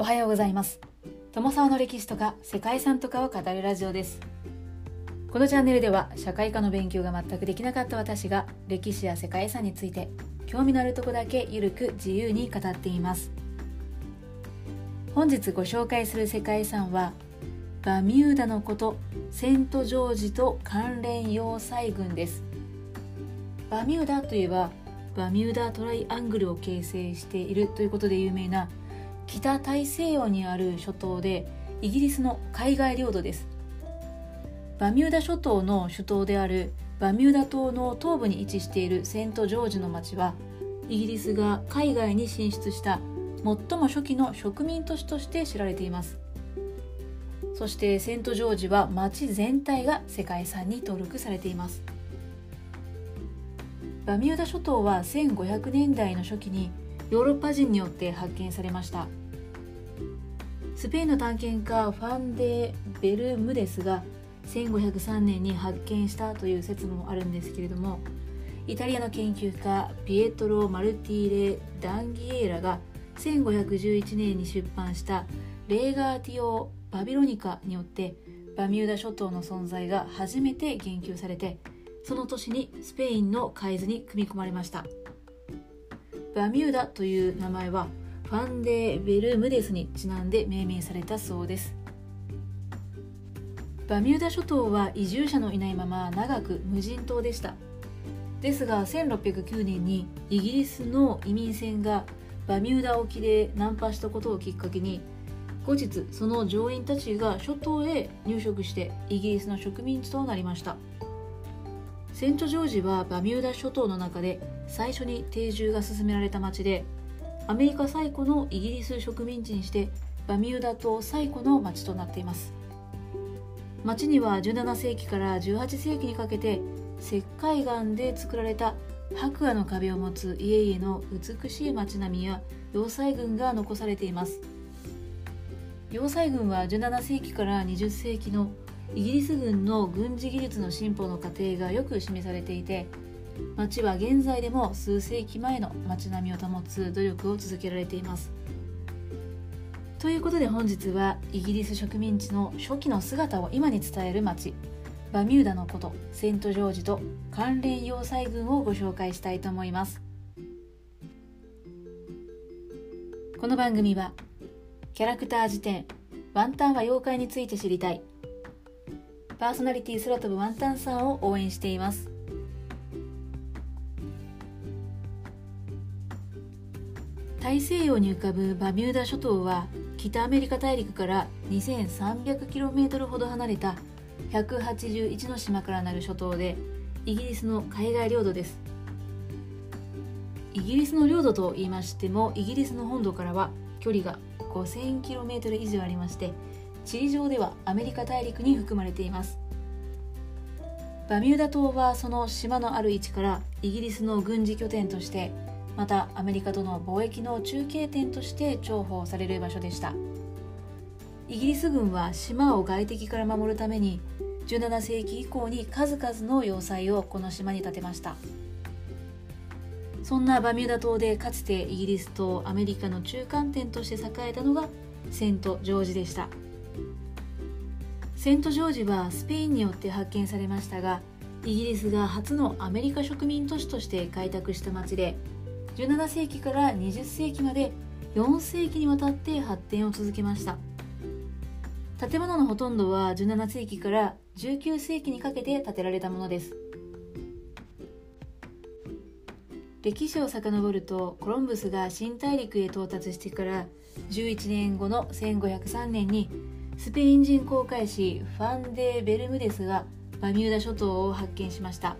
おはようございます。友沢の歴史とか世界遺産とかを語るラジオです。このチャンネルでは社会科の勉強が全くできなかった私が歴史や世界遺産について興味のあるとこだけゆるく自由に語っています。本日ご紹介する世界遺産はバミューダのことセントジョージと関連要塞群です。バミューダといえばバミューダトライアングルを形成しているということで有名な北大西洋にある諸島でイギリスの海外領土です。バミューダ諸島の首都であるバミューダ島の東部に位置しているセントジョージの町はイギリスが海外に進出した最も初期の植民都市として知られています。そしてセントジョージは町全体が世界遺産に登録されています。バミューダ諸島は1500年代の初期にヨーロッパ人によって発見されました。スペインの探検家ファンデ・ベルムデスが1503年に発見したという説もあるんですけれどもイタリアの研究家ピエトロ・マルティーレ・ダンギエーラが1511年に出版した「レーガーティオ・バビロニカ」によってバミューダ諸島の存在が初めて言及されてその年にスペインの海図に組み込まれました。バミューダという名前はファンデー・ベルムデスにちなんで命名されたそうです。バミューダ諸島は移住者のいないまま長く無人島でした。ですが1609年にイギリスの移民船がバミューダ沖で難破したことをきっかけに後日その乗員たちが諸島へ入植してイギリスの植民地となりました。セントジョージはバミューダ諸島の中で最初に定住が進められた町でアメリカ最古のイギリス植民地にしてバミューダ島最古の町となっています。町には17世紀から18世紀にかけて石灰岩で作られた白亜の壁を持つ家々の美しい町並みや要塞群が残されています。要塞群は17世紀から20世紀のイギリス軍の軍事技術の進歩の過程がよく示されていて町は現在でも数世紀前の町並みを保つ努力を続けられています。ということで本日はイギリス植民地の初期の姿を今に伝える町バミューダのことセントジョージと関連要塞群をご紹介したいと思います。この番組はキャラクター辞典ワンタンは妖怪について知りたい。パーソナリティ空飛ぶワンタンさんを応援しています。大西洋に浮かぶバミューダ諸島は北アメリカ大陸から 2300km ほど離れた181の島からなる諸島でイギリスの海外領土です。イギリスの領土と言いましてもイギリスの本土からは距離が 5000km 以上ありまして地理上ではアメリカ大陸に含まれています。バミューダ島はその島のある位置からイギリスの軍事拠点としてまたアメリカとの貿易の中継点として重宝される場所でした。イギリス軍は島を外敵から守るために17世紀以降に数々の要塞をこの島に建てました。そんなバミューダ島でかつてイギリスとアメリカの中間点として栄えたのがセント・ジョージでした。セント・ジョージはスペインによって発見されましたがイギリスが初のアメリカ植民都市として開拓した町で17世紀から20世紀まで4世紀にわたって発展を続けました。建物のほとんどは17世紀から19世紀にかけて建てられたものです。歴史を遡るとコロンブスが新大陸へ到達してから11年後の1503年にスペイン人航海士ファンデ・ベルムデスがバミューダ諸島を発見しました。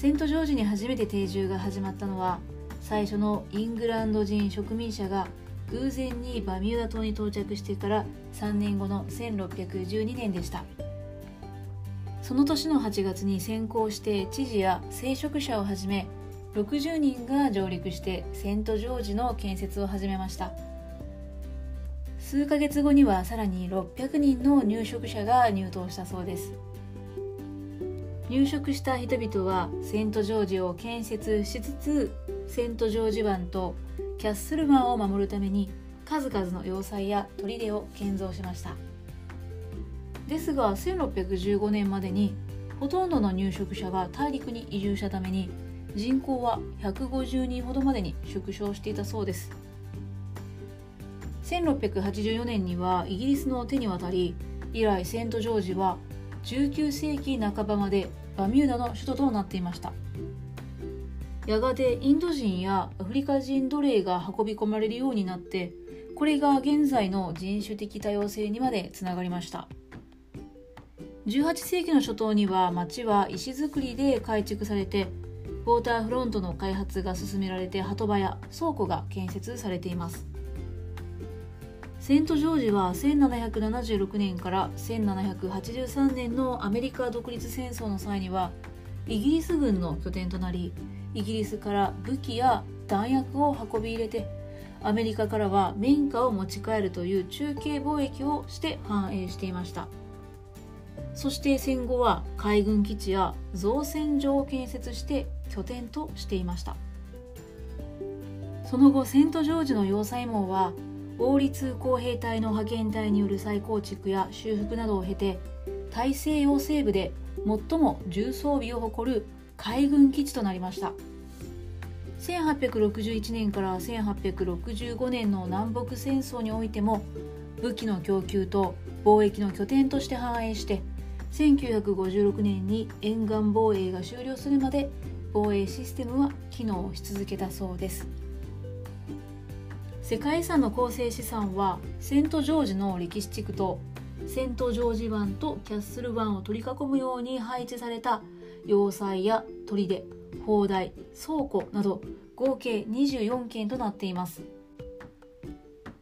セントジョージに初めて定住が始まったのは最初のイングランド人植民者が偶然にバミューダ島に到着してから3年後の1612年でした。その年の8月に先行して知事や聖職者をはじめ60人が上陸してセントジョージの建設を始めました。数ヶ月後にはさらに600人の入植者が入島したそうです。入植した人々はセントジョージを建設しつつセントジョージ湾とキャッスル湾を守るために数々の要塞や砦を建造しました。ですが1615年までにほとんどの入植者が大陸に移住したために人口は150人ほどまでに縮小していたそうです。1684年にはイギリスの手に渡り以来セント・ジョージは19世紀半ばまでバミューダの首都となっていました。やがてインド人やアフリカ人奴隷が運び込まれるようになってこれが現在の人種的多様性にまでつながりました。18世紀の初頭には町は石造りで改築されてウォーターフロントの開発が進められて鳩場や倉庫が建設されています。セント・ジョージは1776年から1783年のアメリカ独立戦争の際にはイギリス軍の拠点となりイギリスから武器や弾薬を運び入れてアメリカからは綿花を持ち帰るという中継貿易をして繁栄していました。そして戦後は海軍基地や造船所を建設して拠点としていました。その後セント・ジョージの要塞網は王立工兵隊の派遣隊による再構築や修復などを経て大西洋西部で最も重装備を誇る海軍基地となりました。1861年から1865年の南北戦争においても武器の供給と貿易の拠点として繁栄して1956年に沿岸防衛が終了するまで防衛システムは機能し続けたそうです。世界遺産の構成資産はセント・ジョージの歴史地区とセント・ジョージ湾とキャッスル湾を取り囲むように配置された要塞や砦砲台倉庫など合計24件となっています。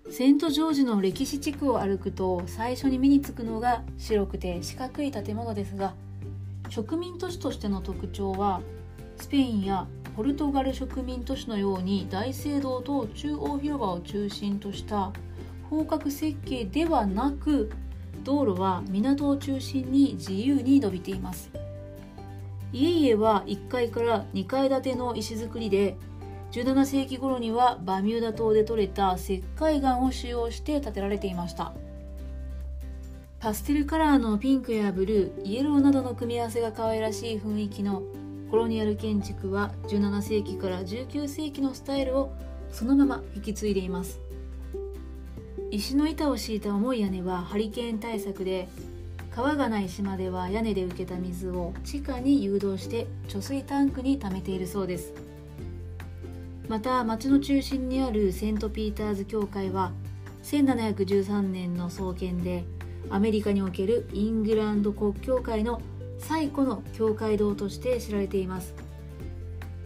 セント・ジョージの歴史地区を歩くと最初に目につくのが白くて四角い建物ですが植民都市としての特徴はスペインやポルトガル植民都市のように大聖堂と中央広場を中心とした方角設計ではなく道路は港を中心に自由に伸びています。家々は1階から2階建ての石造りで17世紀頃にはバミューダ島で採れた石灰岩を使用して建てられていました。パステルカラーのピンクやブルーイエローなどの組み合わせが可愛らしい雰囲気のコロニアル建築は17世紀から19世紀のスタイルをそのまま引き継いでいます。石の板を敷いた重い屋根はハリケーン対策で川がない島では屋根で受けた水を地下に誘導して貯水タンクに貯めているそうです。また町の中心にあるセント・ピーターズ教会は1713年の創建でアメリカにおけるイングランド国教会の最古の教会堂として知られています。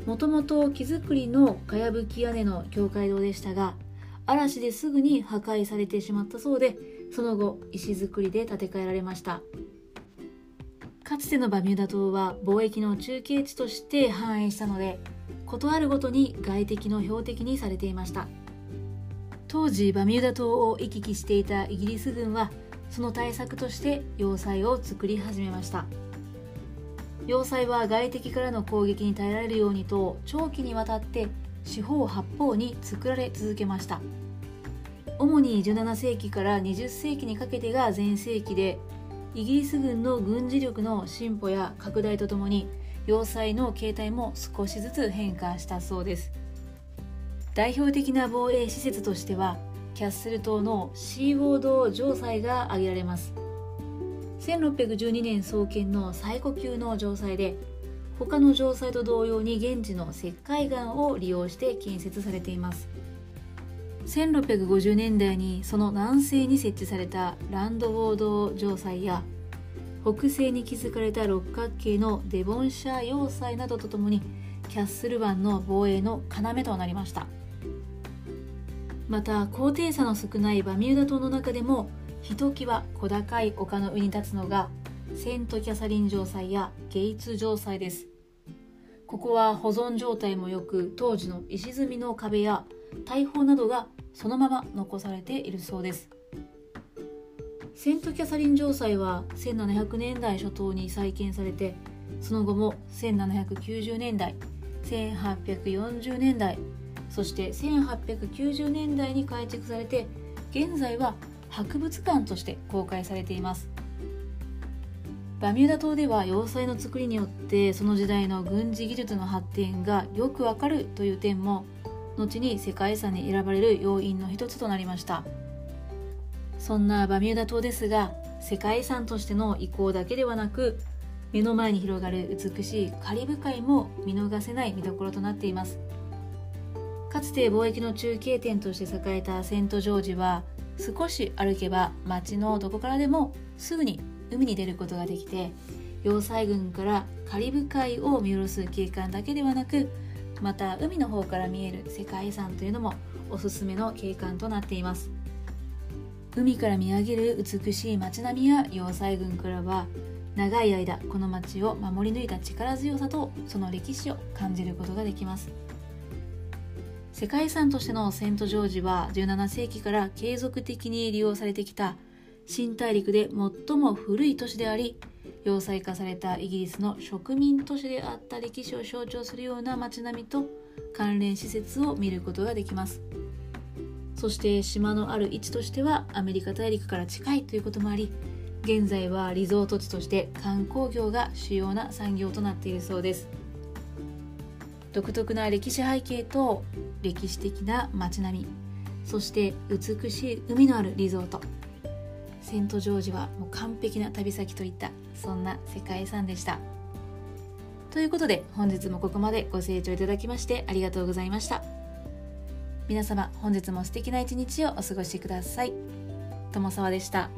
もともと木造りのかやぶき屋根の教会堂でしたが嵐ですぐに破壊されてしまったそうでその後石造りで建て替えられました。かつてのバミューダ島は貿易の中継地として繁栄したので事あるごとに外敵の標的にされていました。当時バミューダ島を行き来していたイギリス軍はその対策として要塞を作り始めました。要塞は外敵からの攻撃に耐えられるようにと長期にわたって四方八方に作られ続けました。主に17世紀から20世紀にかけてが全盛期でイギリス軍の軍事力の進歩や拡大とともに要塞の形態も少しずつ変化したそうです。代表的な防衛施設としてはキャッスル島のシーウォード城塞が挙げられます。1612年創建の最古級の城塞で他の城塞と同様に現地の石灰岩を利用して建設されています。1650年代にその南西に設置されたランドウォード城塞や北西に築かれた六角形のデボンシャー要塞などとともにキャッスル湾の防衛の要となりました。また高低差の少ないバミューダ島の中でもひときわ小高い丘の上に立つのがセントキャサリン城塞やゲイツ城塞です。ここは保存状態も良く当時の石積みの壁や大砲などがそのまま残されているそうです。セントキャサリン城塞は1700年代初頭に再建されてその後も1790年代1840年代そして1890年代に改築されて現在は博物館として公開されています。バミューダ島では要塞の作りによってその時代の軍事技術の発展がよくわかるという点も後に世界遺産に選ばれる要因の一つとなりました。そんなバミューダ島ですが世界遺産としての意向だけではなく目の前に広がる美しいカリブ海も見逃せない見どころとなっています。かつて貿易の中継点として栄えたセントジョージは少し歩けば街のどこからでもすぐに海に出ることができて要塞群からカリブ海を見下ろす景観だけではなくまた海の方から見える世界遺産というのもおすすめの景観となっています。海から見上げる美しい街並みや要塞群からは長い間この街を守り抜いた力強さとその歴史を感じることができます。世界遺産としてのセントジョージは17世紀から継続的に利用されてきた新大陸で最も古い都市であり要塞化されたイギリスの植民都市であった歴史を象徴するような街並みと関連施設を見ることができます。そして島のある位置としてはアメリカ大陸から近いということもあり現在はリゾート地として観光業が主要な産業となっているそうです。独特な歴史背景と歴史的な街並みそして美しい海のあるリゾート。セントジョージはもう完璧な旅先といったそんな世界遺産でした。ということで本日もここまでご清聴いただきましてありがとうございました。皆様本日も素敵な一日をお過ごしください。友沢でした。